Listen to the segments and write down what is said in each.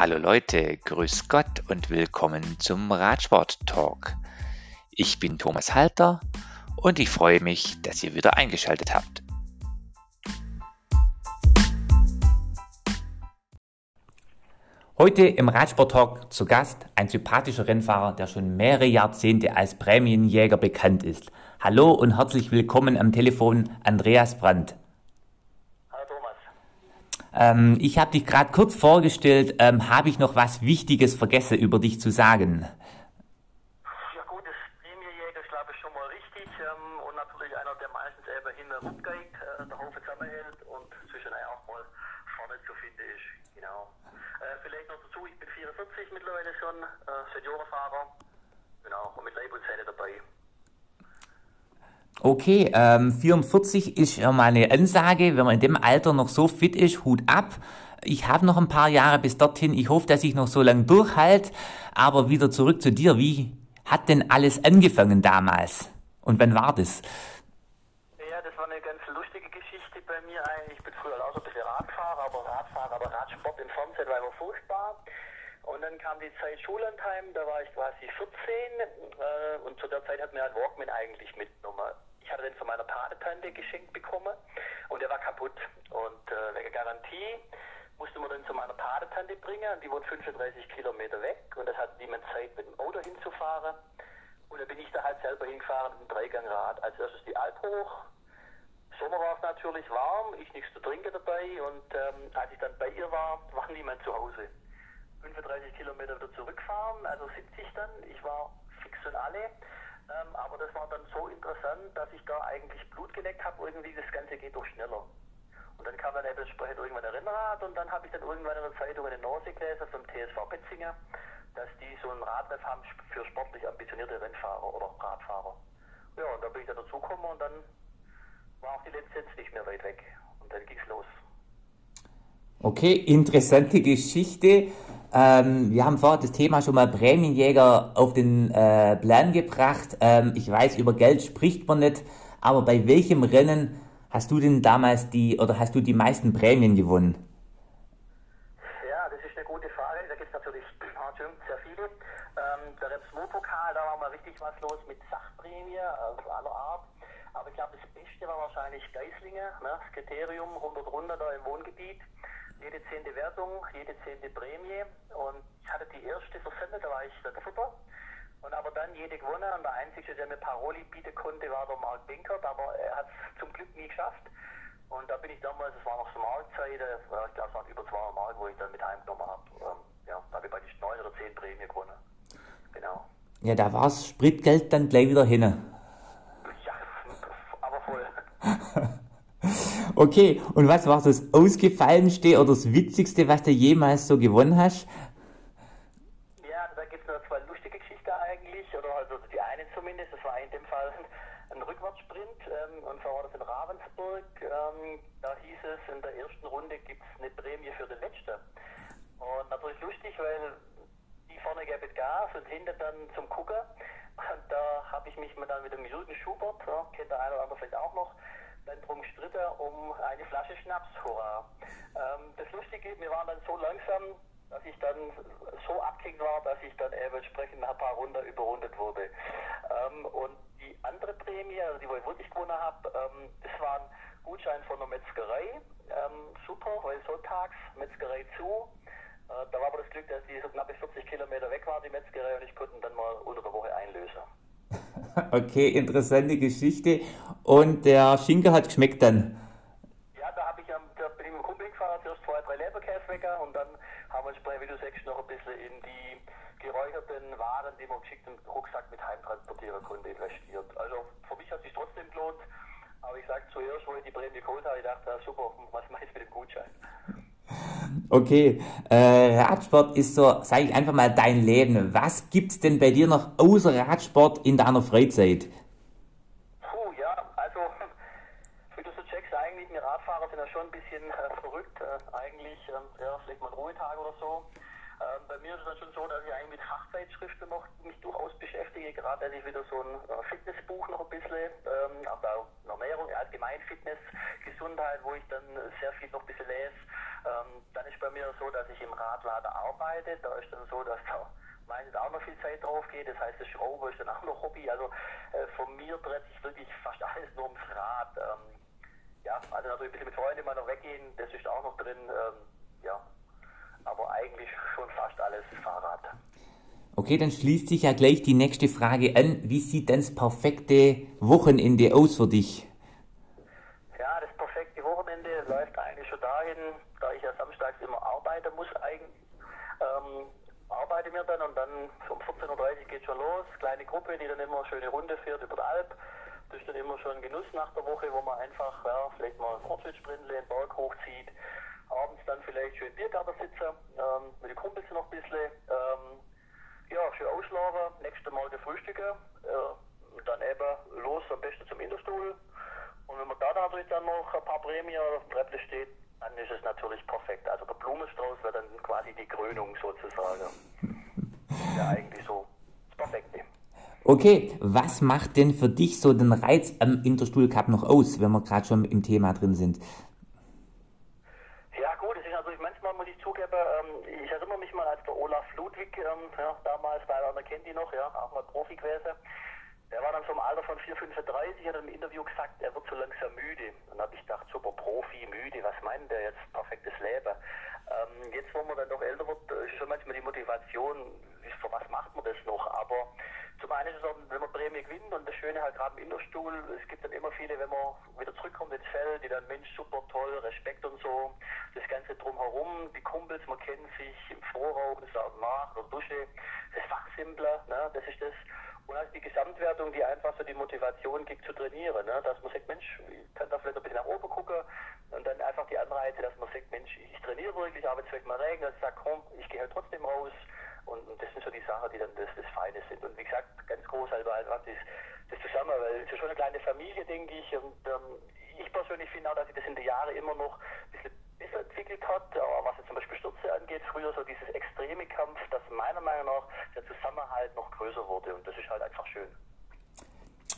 Hallo Leute, grüß Gott und willkommen zum Radsport Talk. Ich bin Thomas Halter und ich freue mich, dass ihr wieder eingeschaltet habt. Heute im Radsport Talk zu Gast ein sympathischer Rennfahrer, der schon mehrere Jahrzehnte als Prämienjäger bekannt ist. Hallo und herzlich willkommen am Telefon Andreas Brandt. Ähm, ich habe dich gerade kurz vorgestellt. Ähm, habe ich noch was Wichtiges vergessen über dich zu sagen? Ja gut, das Prämienjäger ist glaube ich schon mal richtig ähm, und natürlich einer, der meistens selber hinten rumgeht, äh, der Haufen zusammenhält und zwischendurch auch mal vorne zu finden ist. Genau. Äh, vielleicht noch dazu, ich bin 44 mittlerweile schon, äh, Seniorenfahrer. Genau, und mit Leib und Zähne dabei. Okay, ähm, 44 ist ja mal eine Ansage, wenn man in dem Alter noch so fit ist, Hut ab. Ich habe noch ein paar Jahre bis dorthin. Ich hoffe, dass ich noch so lange durchhalte. Aber wieder zurück zu dir. Wie hat denn alles angefangen damals? Und wann war das? Ja, das war eine ganz lustige Geschichte bei mir eigentlich. Ich bin früher auch ein bisschen Radfahrer, aber Radfahrer, aber Radsport im Fernsehen war immer furchtbar. Und dann kam die Zeit Schullandheim, da war ich quasi 14 äh, und zu der Zeit hat mir ein Walkman eigentlich mitgenommen ich hatte den von meiner Patentante geschenkt bekommen und der war kaputt. Und äh, wegen Garantie musste man den zu meiner Patentante bringen. Die wohnt 35 Kilometer weg und das hat niemand Zeit, mit dem Auto hinzufahren. Und dann bin ich da halt selber hingefahren mit dem Dreigangrad. Als erstes die Alp hoch. Sommer war es natürlich warm, ich nichts zu trinken dabei und ähm, als ich dann bei ihr war, war niemand zu Hause. 35 Kilometer wieder zurückfahren, also 70 dann. Ich war fix und alle. Ähm, aber das war dann so interessant, dass ich da eigentlich Blut geleckt habe. Irgendwie das Ganze geht doch schneller. Und dann kam dann entsprechend irgendwann ein Rennrad und dann habe ich dann irgendwann in der Zeitung eine Nase gelesen vom TSV Betzinger, dass die so einen Radref haben für sportlich ambitionierte Rennfahrer oder Radfahrer. Ja, und da bin ich dann dazugekommen und dann war auch die Lizenz nicht mehr weit weg. Und dann ging's los. Okay, interessante Geschichte. Ähm, wir haben vorher das Thema schon mal Prämienjäger auf den äh, Plan gebracht. Ähm, ich weiß, über Geld spricht man nicht, aber bei welchem Rennen hast du denn damals die oder hast du die meisten Prämien gewonnen? Ja, das ist eine gute Frage. Da gibt es natürlich sehr viele. Ähm, der Repsmo-Pokal, da war mal richtig was los mit Sachprämie also aller Art. Aber ich glaube, das Beste war wahrscheinlich Geislinge, ne? das Kriterium 100 Runder da im Wohngebiet jede zehnte Wertung, jede zehnte Prämie. Und ich hatte die erste versendet, da war ich der Dritter. Und aber dann jede gewonnen. Und der Einzige, der mir Paroli bieten konnte, war der Mark Binkert, aber er hat es zum Glück nie geschafft. Und da bin ich damals, es war noch so Marktzeit, ich glaube, es waren über 200 Mark, wo ich dann mit heimgenommen habe. Ähm, ja, da habe ich praktisch neun oder zehn Prämie gewonnen. Genau. Ja, da war das Spritgeld dann gleich wieder hin. Ja, aber voll. Okay, und was war so das Ausgefallenste oder das Witzigste, was du jemals so gewonnen hast? Ja, da gibt es noch zwei lustige Geschichten eigentlich, oder also die eine zumindest, das war in dem Fall ein Rückwärtssprint, ähm, und zwar war das in Ravensburg. Ähm, da hieß es, in der ersten Runde gibt es eine Prämie für den Letzten. Und natürlich lustig, weil die vorne gab Gas und hinter dann zum Gucken. Und da habe ich mich dann mit dem Jürgen Schubert, ja, kennt der eine oder andere vielleicht auch noch, dann drum gestritten um eine Flasche Schnaps, hurra. Ähm, das Lustige, wir waren dann so langsam, dass ich dann so abgehängt war, dass ich dann eben entsprechend ein paar Runden überrundet wurde. Ähm, und die andere Prämie, also die, wo ich wirklich gewonnen habe, ähm, das war ein Gutschein von der Metzgerei. Ähm, super, weil sonntags Metzgerei zu. Äh, da war aber das Glück, dass die so knappe 40 Kilometer weg war, die Metzgerei, und ich konnte dann mal unter der Woche einlösen. Okay, interessante Geschichte. Und der Schinken hat geschmeckt dann? Ja, da, ich, da bin ich mit dem Kumpel gefahren, zuerst zwei, drei Leberkäsewecker und dann haben wir uns bei, du sagst, noch ein bisschen in die geräucherten Waren, die man geschickt im Rucksack mit heimtransportieren konnte, investiert. Also für mich hat sich trotzdem gelohnt. Aber ich sage zuerst, wo ich die Prämie geholt habe, ich dachte, super, was mache ich mit dem Gutschein? Okay, äh, Radsport ist so, sage ich einfach mal, dein Leben. Was gibt's denn bei dir noch außer Radsport in deiner Freizeit? Puh, ja, also, wie du so checkst, eigentlich, wir Radfahrer sind ja schon ein bisschen äh, verrückt. Äh, eigentlich, ähm, ja, vielleicht mal ein Ruhetag oder so. Ähm, bei mir ist es dann schon so, dass ich eigentlich mit Fachzeitschriften noch mich durchaus beschäftige, gerade dass ich wieder so ein äh, Fitnessbuch noch ein bisschen, ähm, auch da Ernährung, allgemein Fitness, Gesundheit, wo ich dann sehr viel noch ein bisschen lese. Ähm, dann ist bei mir so, dass ich im Radlader arbeite. Da ist dann so, dass da meistens auch noch viel Zeit drauf geht. Das heißt, das Schrauben ist dann auch noch Hobby. Also äh, von mir dreht sich wirklich fast alles nur ums Rad. Ähm, ja, also natürlich ein bisschen mit Freunden mal noch weggehen, das ist auch noch drin. Ähm, ja, aber eigentlich schon fast alles Fahrrad. Okay, dann schließt sich ja gleich die nächste Frage an. Wie sieht denn das perfekte Wochenende aus für dich? Ja, das perfekte Wochenende läuft eigentlich schon dahin, da ich ja samstags immer arbeiten muss, eigentlich, ähm, arbeite mir dann und dann um 14.30 Uhr geht schon los. Kleine Gruppe, die dann immer eine schöne Runde fährt über die Alp. Das ist dann immer schon ein Genuss nach der Woche, wo man einfach ja, vielleicht mal einen Fortschrittssprintle, einen Berg hochzieht. Abends dann vielleicht schön Biergarten sitzen, ähm, mit den Kumpels noch ein bisschen. Ähm, ja, schön ausschlafen, nächste Morgen frühstücken, äh, dann eben los am besten zum Innerstuhl. Und wenn man da dadurch dann noch ein paar Prämien auf dem Treppe steht, dann ist es natürlich perfekt. Also der Blumenstrauß wäre dann quasi die Krönung sozusagen. ja, eigentlich so das Perfekte. Okay, was macht denn für dich so den Reiz am Interstuhl Cup noch aus, wenn wir gerade schon im Thema drin sind? Ja gut, es ist natürlich manchmal, muss ich zugeben, ähm, ich erinnere mich mal, als der Olaf Ludwig, ähm, ja, damals, weil einer kennt die noch, ja, auch mal Profi gewesen, der war dann so im Alter von 4, 35, hat im Interview gesagt, er wird so langsam müde. Dann habe ich gedacht, super Profi, müde, was meint der jetzt, perfektes Leben. Ähm, jetzt, wo man dann noch älter wird, ist schon manchmal die Motivation, für was macht man das noch, aber zum einen ist es auch, wenn man Prämie gewinnt und das Schöne halt gerade im Innerstuhl, es gibt dann immer viele, wenn man wieder zurückkommt ins Feld, die dann, Mensch, super toll, Respekt und so, das Ganze drumherum, die Kumpels, man kennt sich im Vorraum, das auch nach oder Dusche, das Fachsimpler, ne, das ist das. Und also die Gesamtwertung, die einfach so die Motivation gibt zu trainieren, ne, dass man sagt, Mensch, ich kann da vielleicht ein bisschen nach oben gucken und dann einfach die Anreize, dass man sagt, Mensch, ich trainiere wirklich, aber jetzt wird mal Regen, dass ich sage, komm, ich gehe halt trotzdem raus, und, und, das sind so die Sachen, die dann das, das Feine sind. Und wie gesagt, ganz groß halt einfach das, das zusammen, weil es ist schon eine kleine Familie, denke ich. Und ähm, ich persönlich finde auch, dass sich das in den Jahren immer noch ein bisschen besser entwickelt hat. Aber was jetzt zum Beispiel Stürze angeht, früher so dieses extreme Kampf, dass meiner Meinung nach der Zusammenhalt noch größer wurde. Und das ist halt einfach schön.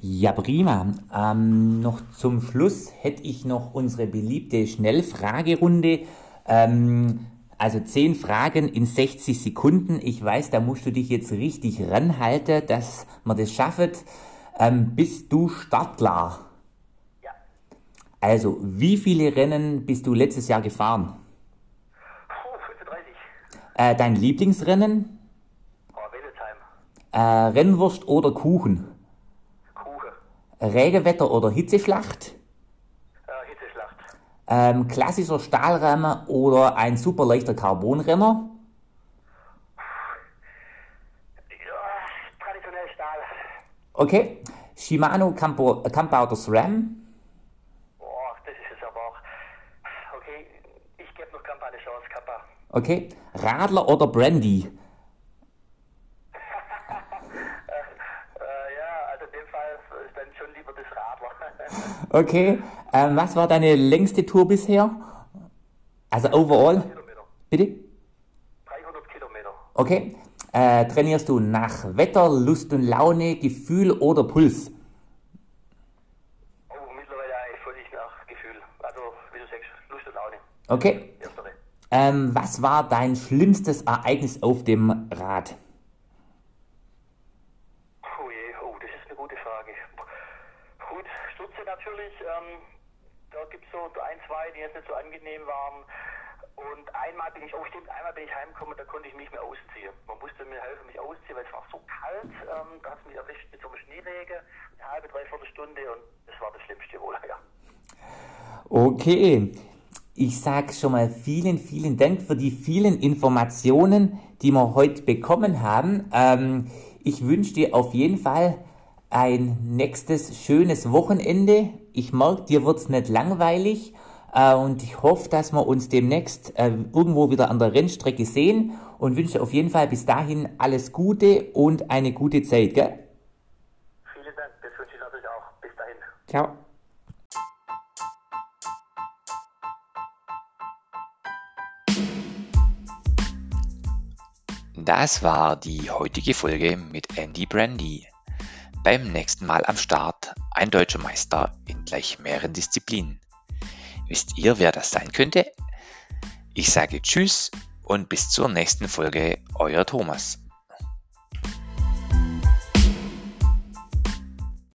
Ja, prima. Ähm, noch zum Schluss hätte ich noch unsere beliebte Schnellfragerunde. Ähm, also 10 Fragen in 60 Sekunden. Ich weiß, da musst du dich jetzt richtig ranhalten, dass man das schafft. Ähm, bist du startklar? Ja. Also, wie viele Rennen bist du letztes Jahr gefahren? Oh, 35. Äh, dein Lieblingsrennen? Oh. Äh, Rennwurst oder Kuchen? Kuchen. Regenwetter oder Hitzeschlacht? Äh, Hitzeschlacht. Ähm, klassischer Stahlrahmen oder ein super leichter Carbonrenner? Okay. Shimano Campo, oder SRAM? Boah, das ist jetzt aber auch. Okay, ich gebe noch Kappa eine Chance, Kappa. Okay. Radler oder Brandy? Ja, in dem Fall ist dann schon lieber das Radler. Okay. Ähm, was war deine längste Tour bisher? Also overall? Kilometer. Bitte? 300 Kilometer. Okay. Äh, trainierst du nach Wetter, Lust und Laune, Gefühl oder Puls? Oh, mittlerweile eigentlich völlig nach Gefühl. Also, wie du sagst, Lust und Laune. Okay. Ähm, was war dein schlimmstes Ereignis auf dem Rad? Oh je, oh, das ist eine gute Frage. Gut, Stürze natürlich. Ähm, da gibt es so ein, zwei, die jetzt nicht so angenehm waren. Und einmal bin ich, oh stimmt, einmal bin ich heimgekommen, da konnte ich mich nicht mehr ausziehen. Man musste mir helfen, mich ausziehen, weil es war so kalt. Ähm, da hat es mich erwischt mit so einem Schneeregen, eine halbe, dreiviertel Stunde und das war das Schlimmste wohl, ja. Okay. Ich sage schon mal vielen, vielen Dank für die vielen Informationen, die wir heute bekommen haben. Ähm, ich wünsche dir auf jeden Fall ein nächstes schönes Wochenende. Ich merke, dir wird's nicht langweilig und ich hoffe, dass wir uns demnächst äh, irgendwo wieder an der Rennstrecke sehen und wünsche auf jeden Fall bis dahin alles Gute und eine gute Zeit. Gell? Vielen Dank, das wünsche ich natürlich auch. Bis dahin. Ciao. Das war die heutige Folge mit Andy Brandy. Beim nächsten Mal am Start ein deutscher Meister in gleich mehreren Disziplinen. Wisst ihr, wer das sein könnte? Ich sage Tschüss und bis zur nächsten Folge, euer Thomas.